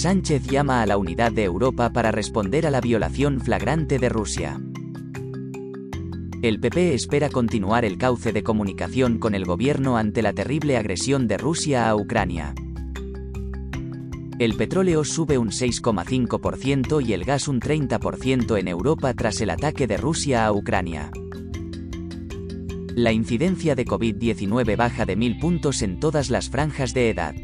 Sánchez llama a la unidad de Europa para responder a la violación flagrante de Rusia. El PP espera continuar el cauce de comunicación con el gobierno ante la terrible agresión de Rusia a Ucrania. El petróleo sube un 6,5% y el gas un 30% en Europa tras el ataque de Rusia a Ucrania. La incidencia de COVID-19 baja de mil puntos en todas las franjas de edad.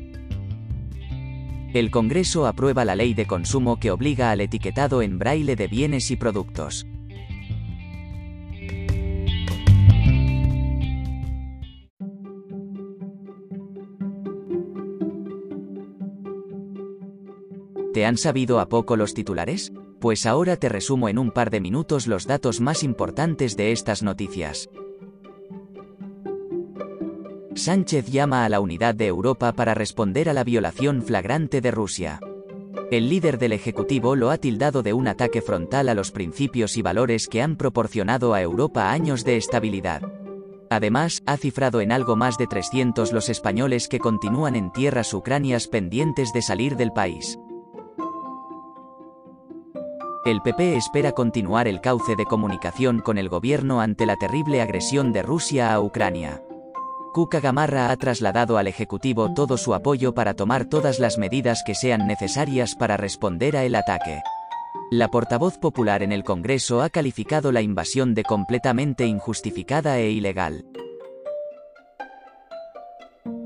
El Congreso aprueba la ley de consumo que obliga al etiquetado en braille de bienes y productos. ¿Te han sabido a poco los titulares? Pues ahora te resumo en un par de minutos los datos más importantes de estas noticias. Sánchez llama a la unidad de Europa para responder a la violación flagrante de Rusia. El líder del Ejecutivo lo ha tildado de un ataque frontal a los principios y valores que han proporcionado a Europa años de estabilidad. Además, ha cifrado en algo más de 300 los españoles que continúan en tierras ucranias pendientes de salir del país. El PP espera continuar el cauce de comunicación con el gobierno ante la terrible agresión de Rusia a Ucrania. Cuca Gamarra ha trasladado al Ejecutivo todo su apoyo para tomar todas las medidas que sean necesarias para responder a el ataque. La portavoz popular en el Congreso ha calificado la invasión de completamente injustificada e ilegal.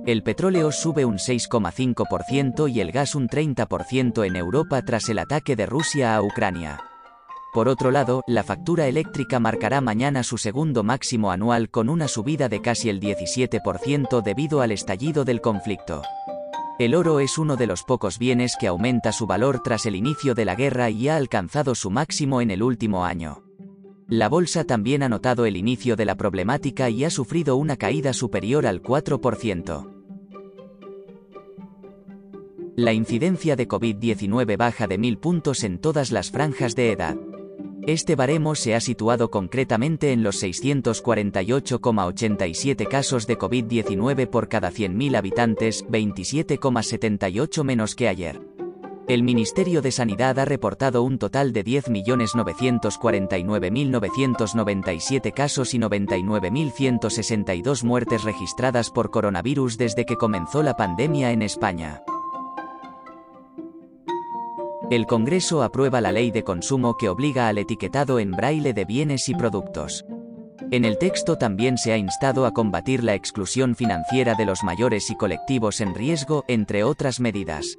El petróleo sube un 6,5% y el gas un 30% en Europa tras el ataque de Rusia a Ucrania. Por otro lado, la factura eléctrica marcará mañana su segundo máximo anual con una subida de casi el 17% debido al estallido del conflicto. El oro es uno de los pocos bienes que aumenta su valor tras el inicio de la guerra y ha alcanzado su máximo en el último año. La bolsa también ha notado el inicio de la problemática y ha sufrido una caída superior al 4%. La incidencia de COVID-19 baja de mil puntos en todas las franjas de edad. Este baremo se ha situado concretamente en los 648,87 casos de COVID-19 por cada 100.000 habitantes, 27,78 menos que ayer. El Ministerio de Sanidad ha reportado un total de 10.949.997 casos y 99.162 muertes registradas por coronavirus desde que comenzó la pandemia en España. El Congreso aprueba la ley de consumo que obliga al etiquetado en braille de bienes y productos. En el texto también se ha instado a combatir la exclusión financiera de los mayores y colectivos en riesgo, entre otras medidas.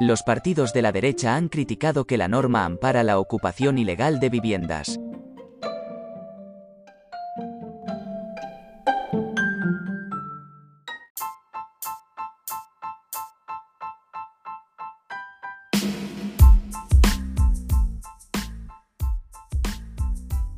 Los partidos de la derecha han criticado que la norma ampara la ocupación ilegal de viviendas.